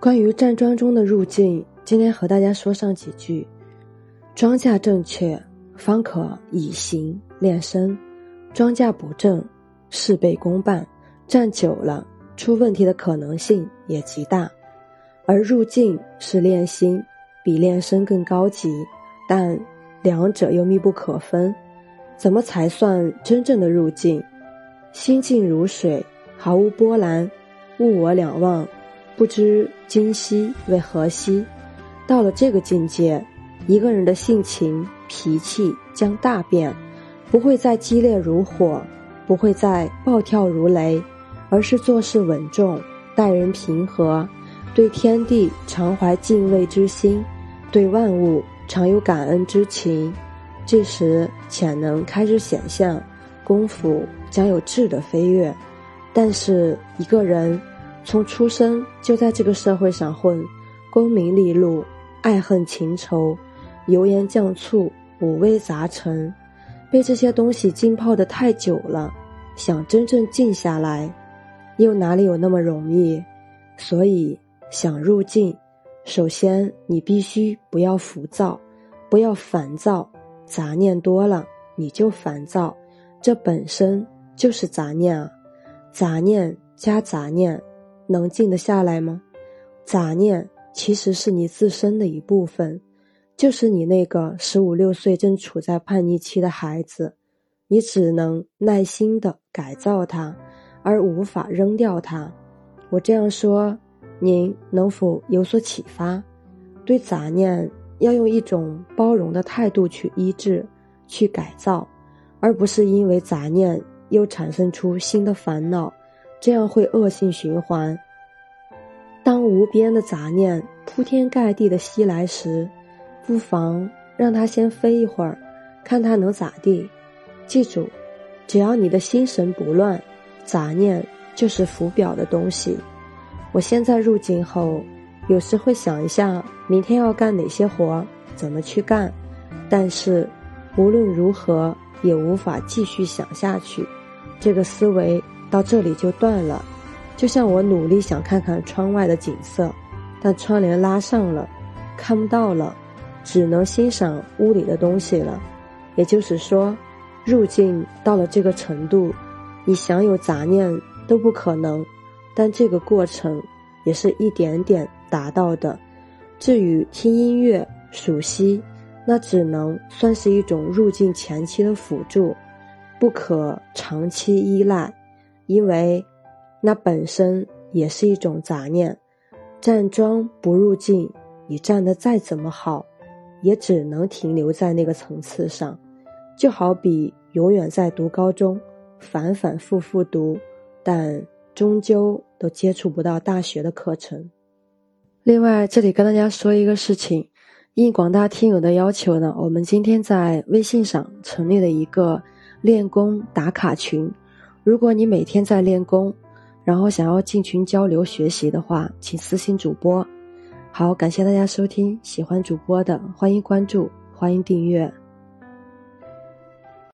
关于站桩中的入境，今天和大家说上几句。桩架正确，方可以行练身；桩架不正，事倍功半，站久了出问题的可能性也极大。而入境是练心，比练身更高级，但两者又密不可分。怎么才算真正的入境？心静如水，毫无波澜，物我两忘，不知今夕为何夕。到了这个境界，一个人的性情脾气将大变，不会再激烈如火，不会再暴跳如雷，而是做事稳重，待人平和。对天地常怀敬畏之心，对万物常有感恩之情，这时潜能开始显现，功夫将有质的飞跃。但是一个人从出生就在这个社会上混，功名利禄、爱恨情仇、油盐酱醋、五味杂陈，被这些东西浸泡的太久了，想真正静下来，又哪里有那么容易？所以。想入境，首先你必须不要浮躁，不要烦躁，杂念多了你就烦躁，这本身就是杂念啊！杂念加杂念，能静得下来吗？杂念其实是你自身的一部分，就是你那个十五六岁正处在叛逆期的孩子，你只能耐心的改造它，而无法扔掉它。我这样说。您能否有所启发？对杂念要用一种包容的态度去医治、去改造，而不是因为杂念又产生出新的烦恼，这样会恶性循环。当无边的杂念铺天盖地的袭来时，不妨让它先飞一会儿，看它能咋地。记住，只要你的心神不乱，杂念就是浮表的东西。我现在入境后，有时会想一下明天要干哪些活，怎么去干。但是无论如何也无法继续想下去，这个思维到这里就断了。就像我努力想看看窗外的景色，但窗帘拉上了，看不到了，只能欣赏屋里的东西了。也就是说，入境到了这个程度，你想有杂念都不可能。但这个过程也是一点点达到的。至于听音乐、数息，那只能算是一种入境前期的辅助，不可长期依赖，因为那本身也是一种杂念。站桩不入境，你站得再怎么好，也只能停留在那个层次上。就好比永远在读高中，反反复复读，但。终究都接触不到大学的课程。另外，这里跟大家说一个事情，应广大听友的要求呢，我们今天在微信上成立了一个练功打卡群。如果你每天在练功，然后想要进群交流学习的话，请私信主播。好，感谢大家收听，喜欢主播的欢迎关注，欢迎订阅。